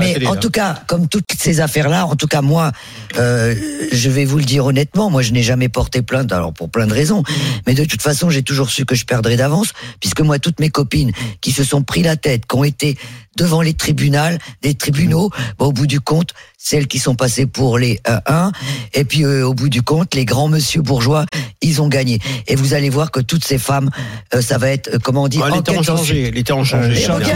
Mais en tout cas, comme toutes ces affaires-là, en tout cas moi, euh, je vais vous le dire honnêtement, moi je n'ai jamais porté plainte, alors pour plein de raisons, mais de toute façon j'ai toujours su que je perdrais d'avance, puisque moi toutes mes copines qui se sont pris la tête, qui ont été devant les tribunaux, les tribunaux, bah, au bout du compte, celles qui sont passées pour les 1, et puis euh, au bout du compte, les grands monsieur bourgeois, ils ont gagné. Et vous allez voir que toutes ces femmes, euh, ça va être, euh, comment on dit, Ah, les temps ont changé, les temps ont changé. Regarde,